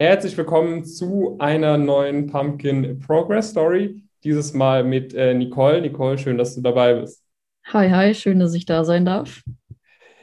Herzlich willkommen zu einer neuen Pumpkin Progress Story. Dieses Mal mit äh, Nicole. Nicole, schön, dass du dabei bist. Hi, hi, schön, dass ich da sein darf.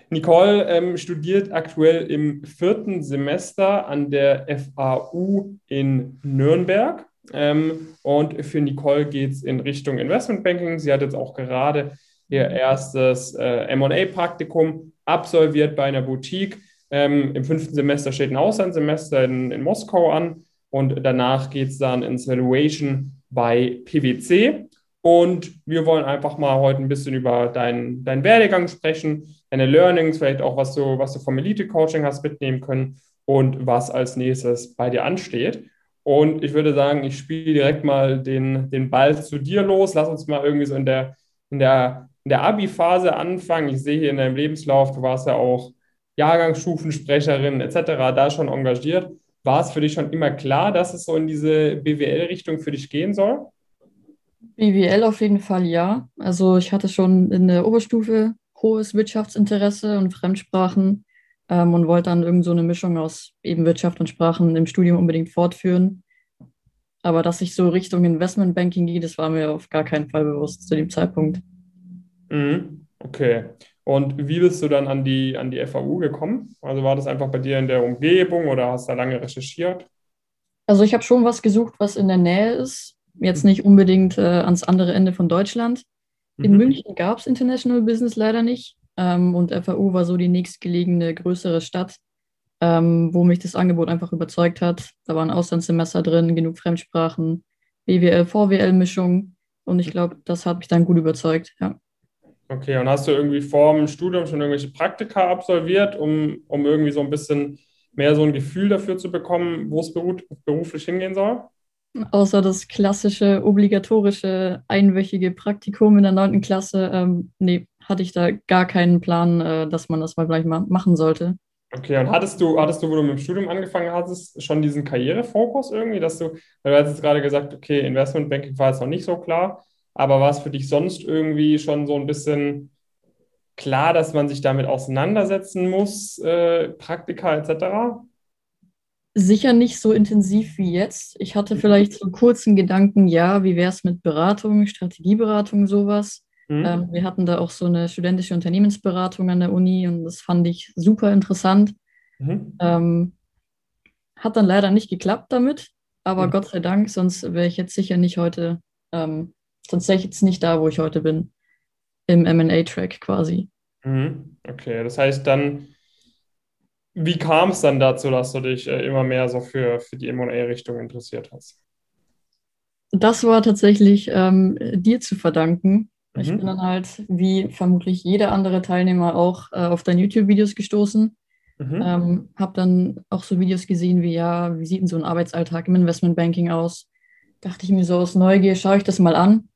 Nicole ähm, studiert aktuell im vierten Semester an der FAU in Nürnberg. Ähm, und für Nicole geht es in Richtung Investmentbanking. Sie hat jetzt auch gerade ihr erstes äh, MA-Praktikum absolviert bei einer Boutique. Ähm, Im fünften Semester steht ein Auslandssemester in, in Moskau an und danach geht es dann ins Valuation bei PwC. Und wir wollen einfach mal heute ein bisschen über deinen dein Werdegang sprechen, deine Learnings, vielleicht auch, was du, was du vom Elite-Coaching hast mitnehmen können und was als nächstes bei dir ansteht. Und ich würde sagen, ich spiele direkt mal den, den Ball zu dir los. Lass uns mal irgendwie so in der, in der, in der Abi-Phase anfangen. Ich sehe hier in deinem Lebenslauf, du warst ja auch Jahrgangsstufensprecherin etc., da schon engagiert. War es für dich schon immer klar, dass es so in diese BWL-Richtung für dich gehen soll? BWL auf jeden Fall ja. Also ich hatte schon in der Oberstufe hohes Wirtschaftsinteresse und Fremdsprachen ähm, und wollte dann irgend so eine Mischung aus eben Wirtschaft und Sprachen im Studium unbedingt fortführen. Aber dass ich so Richtung Investmentbanking gehe, das war mir auf gar keinen Fall bewusst zu dem Zeitpunkt. Mhm. Okay. Und wie bist du dann an die, an die FAU gekommen? Also war das einfach bei dir in der Umgebung oder hast du da lange recherchiert? Also ich habe schon was gesucht, was in der Nähe ist. Jetzt nicht unbedingt äh, ans andere Ende von Deutschland. In mhm. München gab es International Business leider nicht. Ähm, und FAU war so die nächstgelegene größere Stadt, ähm, wo mich das Angebot einfach überzeugt hat. Da waren Auslandssemester drin, genug Fremdsprachen, BWL, VWL-Mischung. Und ich glaube, das hat mich dann gut überzeugt, ja. Okay, und hast du irgendwie vor dem Studium schon irgendwelche Praktika absolviert, um, um irgendwie so ein bisschen mehr so ein Gefühl dafür zu bekommen, wo es beruflich hingehen soll? Außer das klassische, obligatorische, einwöchige Praktikum in der 9. Klasse, ähm, nee, hatte ich da gar keinen Plan, äh, dass man das mal gleich ma machen sollte. Okay, und hattest du, hattest du, wo du mit dem Studium angefangen hattest, schon diesen Karrierefokus irgendwie, dass du, weil du hast jetzt gerade gesagt, okay, Investmentbanking war jetzt noch nicht so klar, aber war es für dich sonst irgendwie schon so ein bisschen klar, dass man sich damit auseinandersetzen muss, äh, Praktika etc.? Sicher nicht so intensiv wie jetzt. Ich hatte vielleicht so einen kurzen Gedanken, ja, wie wäre es mit Beratung, Strategieberatung, sowas. Mhm. Ähm, wir hatten da auch so eine studentische Unternehmensberatung an der Uni und das fand ich super interessant. Mhm. Ähm, hat dann leider nicht geklappt damit, aber mhm. Gott sei Dank, sonst wäre ich jetzt sicher nicht heute ähm, sonst wäre ich jetzt nicht da, wo ich heute bin. Im MA-Track quasi. Mhm. Okay, das heißt dann, wie kam es dann dazu, dass du dich äh, immer mehr so für, für die MA-Richtung interessiert hast? Das war tatsächlich ähm, dir zu verdanken. Mhm. Ich bin dann halt, wie vermutlich jeder andere Teilnehmer auch, äh, auf deine YouTube-Videos gestoßen. Mhm. Ähm, habe dann auch so Videos gesehen wie, ja, wie sieht denn so ein Arbeitsalltag im Investmentbanking aus? Dachte ich mir so aus Neugier, schaue ich das mal an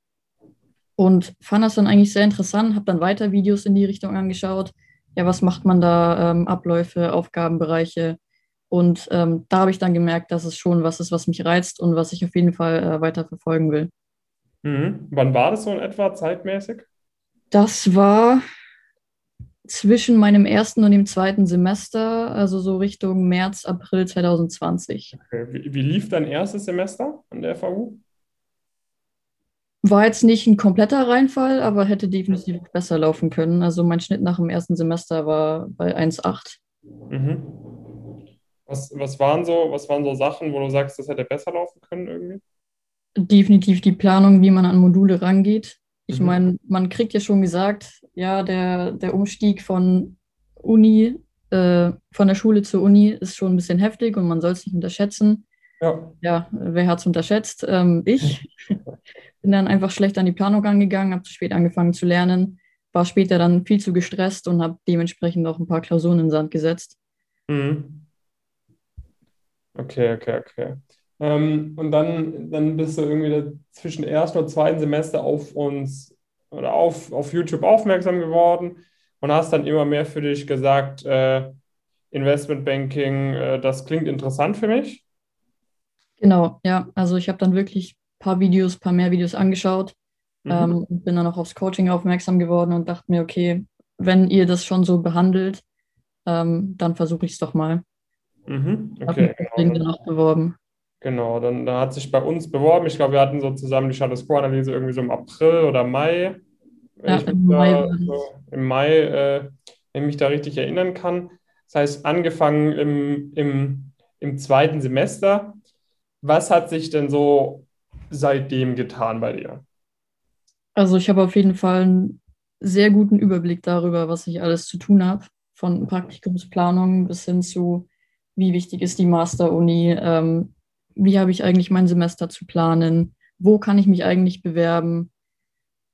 und fand das dann eigentlich sehr interessant, habe dann weiter Videos in die Richtung angeschaut. Ja, was macht man da, ähm, Abläufe, Aufgabenbereiche. Und ähm, da habe ich dann gemerkt, dass es schon was ist, was mich reizt und was ich auf jeden Fall äh, weiter verfolgen will. Mhm. Wann war das so in etwa zeitmäßig? Das war zwischen meinem ersten und dem zweiten Semester, also so Richtung März, April 2020. Okay. Wie, wie lief dein erstes Semester an der FAU? War jetzt nicht ein kompletter Reinfall, aber hätte definitiv besser laufen können. Also mein Schnitt nach dem ersten Semester war bei 1,8. Mhm. Was, was, waren so, was waren so Sachen, wo du sagst, das hätte besser laufen können irgendwie? Definitiv die Planung, wie man an Module rangeht. Ich mhm. meine, man kriegt ja schon gesagt, ja, der, der Umstieg von Uni, äh, von der Schule zur Uni ist schon ein bisschen heftig und man soll es nicht unterschätzen. Ja. ja, wer hat es unterschätzt? Ähm, ich. Bin dann einfach schlecht an die Planung angegangen, habe zu spät angefangen zu lernen, war später dann viel zu gestresst und habe dementsprechend auch ein paar Klausuren in den Sand gesetzt. Mhm. Okay, okay, okay. Ähm, und dann, dann bist du irgendwie zwischen ersten und zweiten Semester auf uns oder auf, auf YouTube aufmerksam geworden und hast dann immer mehr für dich gesagt, äh, Investmentbanking, äh, das klingt interessant für mich. Genau, ja. Also ich habe dann wirklich paar Videos, paar mehr Videos angeschaut mhm. ähm, und bin dann auch aufs Coaching aufmerksam geworden und dachte mir, okay, wenn ihr das schon so behandelt, ähm, dann versuche ich es doch mal. Mhm. Okay, genau. Dann, danach beworben. Genau, dann da hat sich bei uns beworben. Ich glaube, wir hatten so zusammen die Status Quo-Analyse irgendwie so im April oder Mai. Ja, im Mai, so, im Mai äh, wenn ich mich da richtig erinnern kann. Das heißt, angefangen im, im, im zweiten Semester. Was hat sich denn so seitdem getan bei dir? Also ich habe auf jeden Fall einen sehr guten Überblick darüber, was ich alles zu tun habe. Von Praktikumsplanung bis hin zu, wie wichtig ist die Master-Uni, ähm, wie habe ich eigentlich mein Semester zu planen, wo kann ich mich eigentlich bewerben.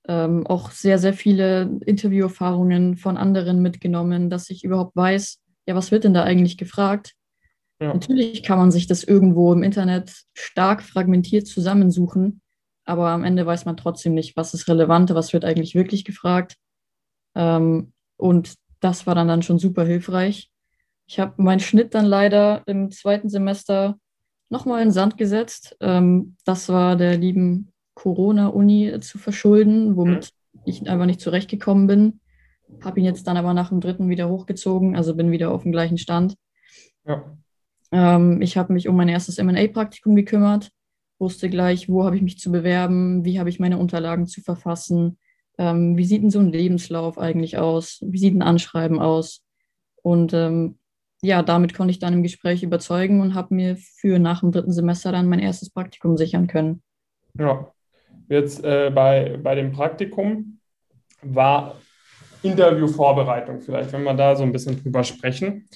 Ähm, auch sehr, sehr viele Interviewerfahrungen von anderen mitgenommen, dass ich überhaupt weiß, ja, was wird denn da eigentlich gefragt? Ja. Natürlich kann man sich das irgendwo im Internet stark fragmentiert zusammensuchen, aber am Ende weiß man trotzdem nicht, was ist relevant, was wird eigentlich wirklich gefragt. Ähm, und das war dann, dann schon super hilfreich. Ich habe meinen Schnitt dann leider im zweiten Semester nochmal in Sand gesetzt. Ähm, das war der lieben Corona-Uni zu verschulden, womit mhm. ich einfach nicht zurechtgekommen bin. Habe ihn jetzt dann aber nach dem dritten wieder hochgezogen, also bin wieder auf dem gleichen Stand. Ja. Ähm, ich habe mich um mein erstes MA-Praktikum gekümmert, wusste gleich, wo habe ich mich zu bewerben, wie habe ich meine Unterlagen zu verfassen, ähm, wie sieht denn so ein Lebenslauf eigentlich aus, wie sieht ein Anschreiben aus. Und ähm, ja, damit konnte ich dann im Gespräch überzeugen und habe mir für nach dem dritten Semester dann mein erstes Praktikum sichern können. Ja, jetzt äh, bei, bei dem Praktikum war Interviewvorbereitung vielleicht, wenn wir da so ein bisschen drüber sprechen.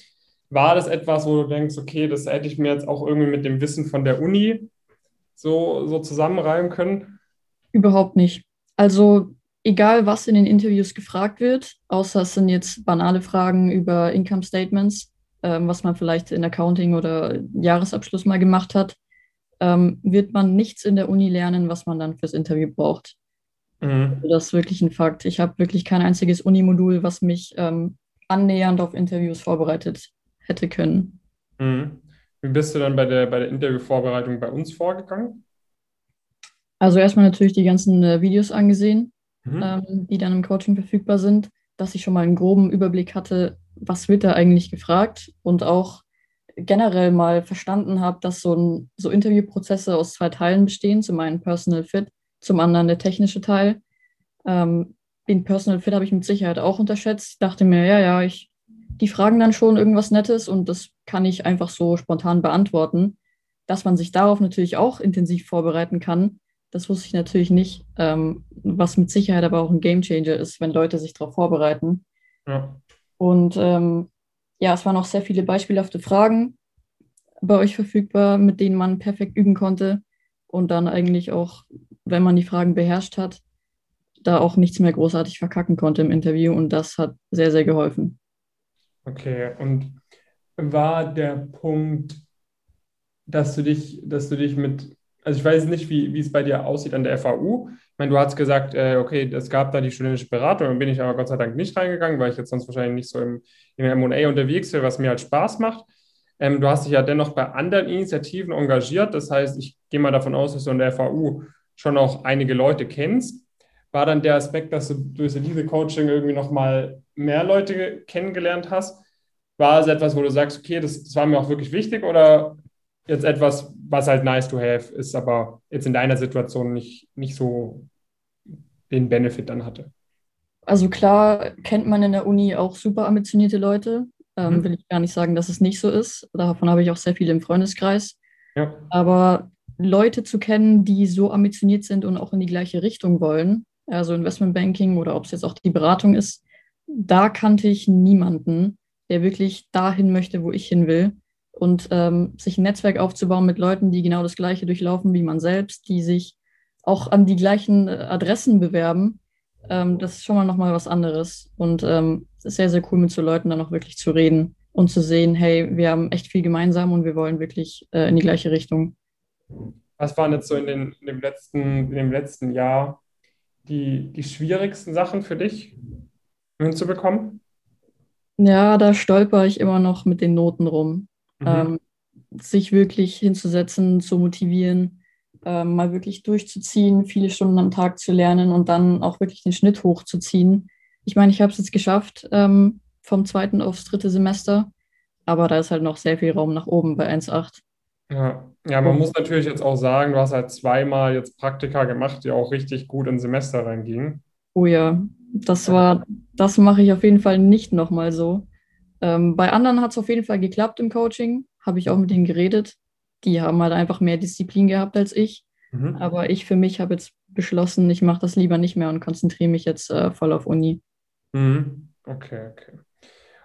War das etwas, wo du denkst, okay, das hätte ich mir jetzt auch irgendwie mit dem Wissen von der Uni so, so zusammenreimen können? Überhaupt nicht. Also egal, was in den Interviews gefragt wird, außer es sind jetzt banale Fragen über Income Statements, ähm, was man vielleicht in Accounting oder Jahresabschluss mal gemacht hat, ähm, wird man nichts in der Uni lernen, was man dann fürs Interview braucht. Mhm. Also das ist wirklich ein Fakt. Ich habe wirklich kein einziges Uni-Modul, was mich ähm, annähernd auf Interviews vorbereitet hätte können. Mhm. Wie bist du dann bei der, bei der Interviewvorbereitung bei uns vorgegangen? Also erstmal natürlich die ganzen äh, Videos angesehen, mhm. ähm, die dann im Coaching verfügbar sind, dass ich schon mal einen groben Überblick hatte, was wird da eigentlich gefragt und auch generell mal verstanden habe, dass so, ein, so Interviewprozesse aus zwei Teilen bestehen. Zum einen Personal Fit, zum anderen der technische Teil. Ähm, den Personal Fit habe ich mit Sicherheit auch unterschätzt. Ich dachte mir, ja, ja, ich, die fragen dann schon irgendwas Nettes und das kann ich einfach so spontan beantworten. Dass man sich darauf natürlich auch intensiv vorbereiten kann, das wusste ich natürlich nicht, ähm, was mit Sicherheit aber auch ein Gamechanger ist, wenn Leute sich darauf vorbereiten. Ja. Und ähm, ja, es waren auch sehr viele beispielhafte Fragen bei euch verfügbar, mit denen man perfekt üben konnte und dann eigentlich auch, wenn man die Fragen beherrscht hat, da auch nichts mehr großartig verkacken konnte im Interview und das hat sehr, sehr geholfen. Okay, und war der Punkt, dass du dich, dass du dich mit, also ich weiß nicht, wie, wie es bei dir aussieht an der FAU, meine, du hast gesagt, äh, okay, es gab da die studentische Beratung, dann bin ich aber Gott sei Dank nicht reingegangen, weil ich jetzt sonst wahrscheinlich nicht so im, im MA unterwegs wäre, was mir halt Spaß macht. Ähm, du hast dich ja dennoch bei anderen Initiativen engagiert. Das heißt, ich gehe mal davon aus, dass du in der FAU schon auch einige Leute kennst. War dann der Aspekt, dass du durch diese Coaching irgendwie nochmal mehr Leute kennengelernt hast? War es etwas, wo du sagst, okay, das, das war mir auch wirklich wichtig oder jetzt etwas, was halt nice to have ist, aber jetzt in deiner Situation nicht, nicht so den Benefit dann hatte? Also klar kennt man in der Uni auch super ambitionierte Leute. Ähm, mhm. Will ich gar nicht sagen, dass es nicht so ist. Davon habe ich auch sehr viele im Freundeskreis. Ja. Aber Leute zu kennen, die so ambitioniert sind und auch in die gleiche Richtung wollen, also Investmentbanking oder ob es jetzt auch die Beratung ist, da kannte ich niemanden, der wirklich dahin möchte, wo ich hin will und ähm, sich ein Netzwerk aufzubauen mit Leuten, die genau das Gleiche durchlaufen wie man selbst, die sich auch an die gleichen äh, Adressen bewerben, ähm, das ist schon mal nochmal was anderes. Und ähm, es ist sehr, sehr cool, mit so Leuten dann auch wirklich zu reden und zu sehen, hey, wir haben echt viel gemeinsam und wir wollen wirklich äh, in die gleiche Richtung. Was waren jetzt so in, den, in, dem, letzten, in dem letzten Jahr die, die schwierigsten Sachen für dich hinzubekommen? Ja, da stolper ich immer noch mit den Noten rum mhm. ähm, sich wirklich hinzusetzen, zu motivieren, ähm, mal wirklich durchzuziehen, viele Stunden am Tag zu lernen und dann auch wirklich den Schnitt hochzuziehen. Ich meine, ich habe es jetzt geschafft ähm, vom zweiten aufs dritte Semester, aber da ist halt noch sehr viel Raum nach oben bei 1,8. Ja. ja, man muss natürlich jetzt auch sagen, du hast halt zweimal jetzt Praktika gemacht, die auch richtig gut ins Semester reingingen. Oh ja, das war, das mache ich auf jeden Fall nicht nochmal so. Ähm, bei anderen hat es auf jeden Fall geklappt im Coaching, habe ich auch mit denen geredet. Die haben halt einfach mehr Disziplin gehabt als ich. Mhm. Aber ich für mich habe jetzt beschlossen, ich mache das lieber nicht mehr und konzentriere mich jetzt äh, voll auf Uni. Mhm. Okay, okay.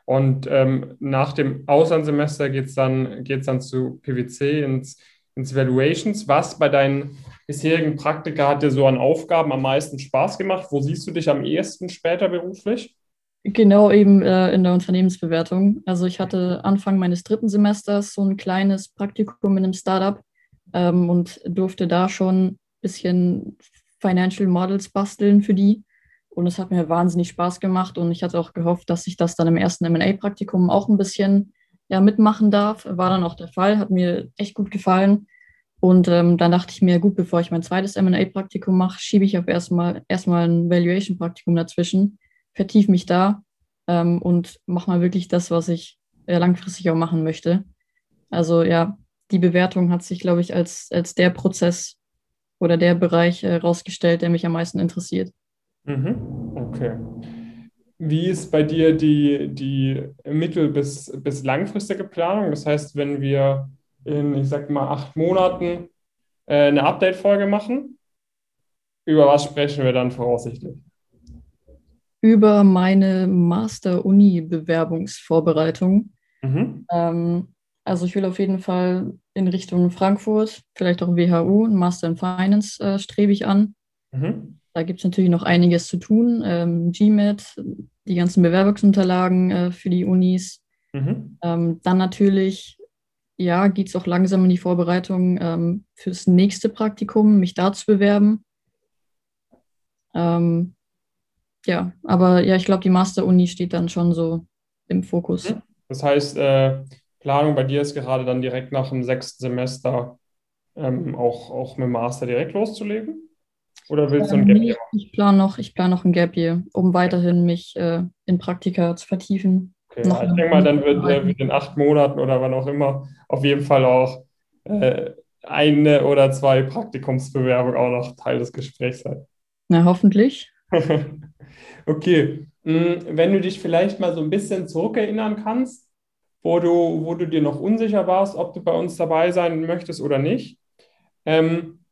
Und ähm, nach dem Auslandssemester geht es dann, geht's dann zu PwC ins, ins Valuations. Was bei deinen bisherigen Praktika hat dir so an Aufgaben am meisten Spaß gemacht? Wo siehst du dich am ehesten später beruflich? Genau, eben äh, in der Unternehmensbewertung. Also ich hatte Anfang meines dritten Semesters so ein kleines Praktikum in einem Startup ähm, und durfte da schon ein bisschen Financial Models basteln für die. Und es hat mir wahnsinnig Spaß gemacht und ich hatte auch gehofft, dass ich das dann im ersten MA-Praktikum auch ein bisschen ja, mitmachen darf. War dann auch der Fall, hat mir echt gut gefallen. Und ähm, dann dachte ich mir, gut, bevor ich mein zweites MA-Praktikum mache, schiebe ich auf erstmal erstmal ein Valuation-Praktikum dazwischen, vertiefe mich da ähm, und mache mal wirklich das, was ich äh, langfristig auch machen möchte. Also ja, die Bewertung hat sich, glaube ich, als, als der Prozess oder der Bereich herausgestellt, äh, der mich am meisten interessiert. Mhm. Okay. Wie ist bei dir die, die mittel- bis, bis langfristige Planung? Das heißt, wenn wir in, ich sag mal, acht Monaten äh, eine Update-Folge machen, über was sprechen wir dann voraussichtlich? Über meine Master-Uni-Bewerbungsvorbereitung. Mhm. Ähm, also ich will auf jeden Fall in Richtung Frankfurt, vielleicht auch WHU, ein Master in Finance äh, strebe ich an. Mhm. Da gibt es natürlich noch einiges zu tun. Ähm, GMAT, die ganzen Bewerbungsunterlagen äh, für die Unis. Mhm. Ähm, dann natürlich, ja, geht es auch langsam in die Vorbereitung ähm, fürs nächste Praktikum, mich da zu bewerben. Ähm, ja, aber ja, ich glaube, die Master-Uni steht dann schon so im Fokus. Mhm. Das heißt, äh, Planung bei dir ist gerade dann direkt nach dem sechsten Semester ähm, auch, auch mit dem Master direkt loszulegen? Oder willst du ein Gap Year? Ich plane noch, plan noch ein Gap Year, um weiterhin mich äh, in Praktika zu vertiefen. Okay, noch ich denke mal, dann wird äh, in acht Monaten oder wann auch immer auf jeden Fall auch äh, eine oder zwei Praktikumsbewerbungen auch noch Teil des Gesprächs sein. Na, hoffentlich. okay, hm, wenn du dich vielleicht mal so ein bisschen zurückerinnern kannst, wo du, wo du dir noch unsicher warst, ob du bei uns dabei sein möchtest oder nicht. Ähm,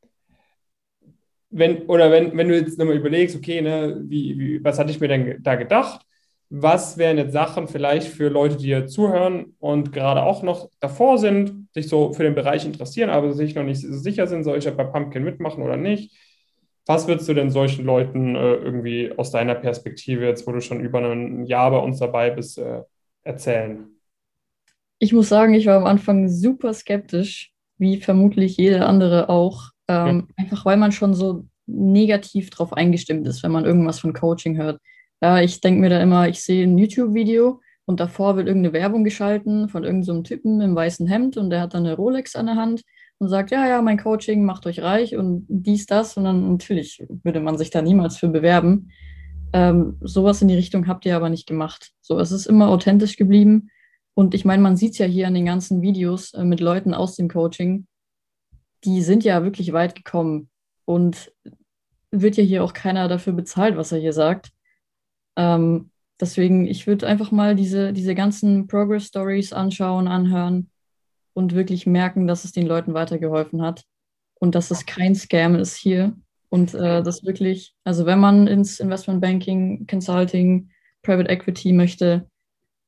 wenn, oder wenn, wenn du jetzt nochmal überlegst, okay, ne, wie, wie, was hatte ich mir denn da gedacht? Was wären jetzt Sachen vielleicht für Leute, die hier zuhören und gerade auch noch davor sind, sich so für den Bereich interessieren, aber sich noch nicht so sicher sind, soll ich ja bei Pumpkin mitmachen oder nicht? Was würdest du denn solchen Leuten äh, irgendwie aus deiner Perspektive, jetzt wo du schon über ein Jahr bei uns dabei bist, äh, erzählen? Ich muss sagen, ich war am Anfang super skeptisch, wie vermutlich jeder andere auch. Ähm, ja. Einfach weil man schon so negativ drauf eingestimmt ist, wenn man irgendwas von Coaching hört. Ja, ich denke mir da immer, ich sehe ein YouTube-Video und davor wird irgendeine Werbung geschalten von irgendeinem so Typen im weißen Hemd und der hat dann eine Rolex an der Hand und sagt, ja, ja, mein Coaching macht euch reich und dies, das. Und dann natürlich würde man sich da niemals für bewerben. Ähm, sowas in die Richtung habt ihr aber nicht gemacht. So, es ist immer authentisch geblieben. Und ich meine, man sieht es ja hier an den ganzen Videos äh, mit Leuten aus dem Coaching, die sind ja wirklich weit gekommen und wird ja hier auch keiner dafür bezahlt, was er hier sagt. Ähm, deswegen, ich würde einfach mal diese, diese ganzen Progress Stories anschauen, anhören und wirklich merken, dass es den Leuten weitergeholfen hat und dass es kein Scam ist hier. Und äh, das wirklich, also wenn man ins Investment Banking, Consulting, Private Equity möchte,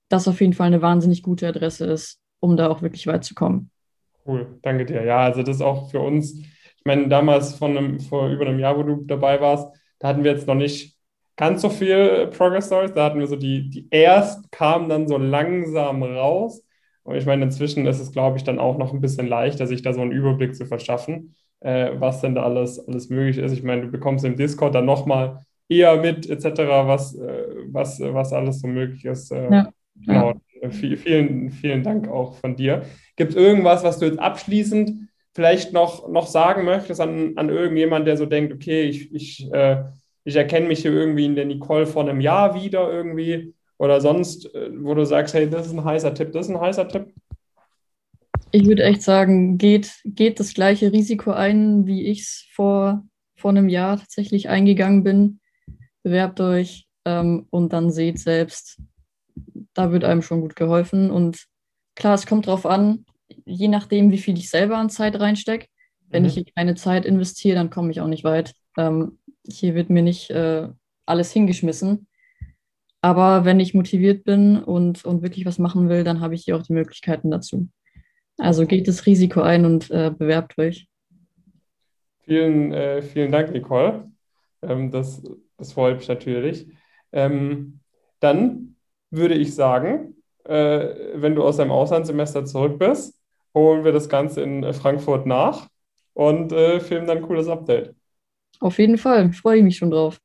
das auf jeden Fall eine wahnsinnig gute Adresse ist, um da auch wirklich weit zu kommen. Cool, danke dir. Ja, also das ist auch für uns, ich meine, damals von einem, vor über einem Jahr, wo du dabei warst, da hatten wir jetzt noch nicht ganz so viel Progress Stories. Da hatten wir so die, die erst kamen dann so langsam raus. Und ich meine, inzwischen ist es, glaube ich, dann auch noch ein bisschen leichter, sich da so einen Überblick zu verschaffen, äh, was denn da alles, alles möglich ist. Ich meine, du bekommst im Discord dann nochmal eher mit, etc., was, äh, was, was alles so möglich ist. Äh, ja. Genau. Vielen, vielen Dank auch von dir. Gibt es irgendwas, was du jetzt abschließend vielleicht noch, noch sagen möchtest an, an irgendjemand, der so denkt, okay, ich, ich, äh, ich erkenne mich hier irgendwie in der Nicole vor einem Jahr wieder irgendwie oder sonst, äh, wo du sagst, hey, das ist ein heißer Tipp, das ist ein heißer Tipp? Ich würde echt sagen, geht, geht das gleiche Risiko ein, wie ich es vor, vor einem Jahr tatsächlich eingegangen bin. Bewerbt euch ähm, und dann seht selbst, da wird einem schon gut geholfen. Und klar, es kommt drauf an, je nachdem, wie viel ich selber an Zeit reinstecke. Wenn mhm. ich hier keine Zeit investiere, dann komme ich auch nicht weit. Ähm, hier wird mir nicht äh, alles hingeschmissen. Aber wenn ich motiviert bin und, und wirklich was machen will, dann habe ich hier auch die Möglichkeiten dazu. Also geht das Risiko ein und äh, bewerbt euch. Vielen, äh, vielen Dank, Nicole. Ähm, das, das freut mich natürlich. Ähm, dann würde ich sagen, äh, wenn du aus deinem Auslandssemester zurück bist, holen wir das Ganze in Frankfurt nach und äh, filmen dann ein cooles Update. Auf jeden Fall, freue ich mich schon drauf.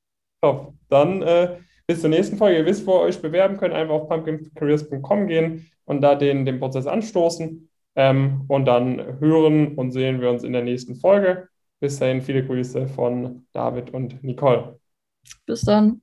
Top. Dann äh, bis zur nächsten Folge. Ihr wisst, wo ihr euch bewerben könnt, einfach auf pumpkincareers.com gehen und da den, den Prozess anstoßen. Ähm, und dann hören und sehen wir uns in der nächsten Folge. Bis dahin viele Grüße von David und Nicole. Bis dann.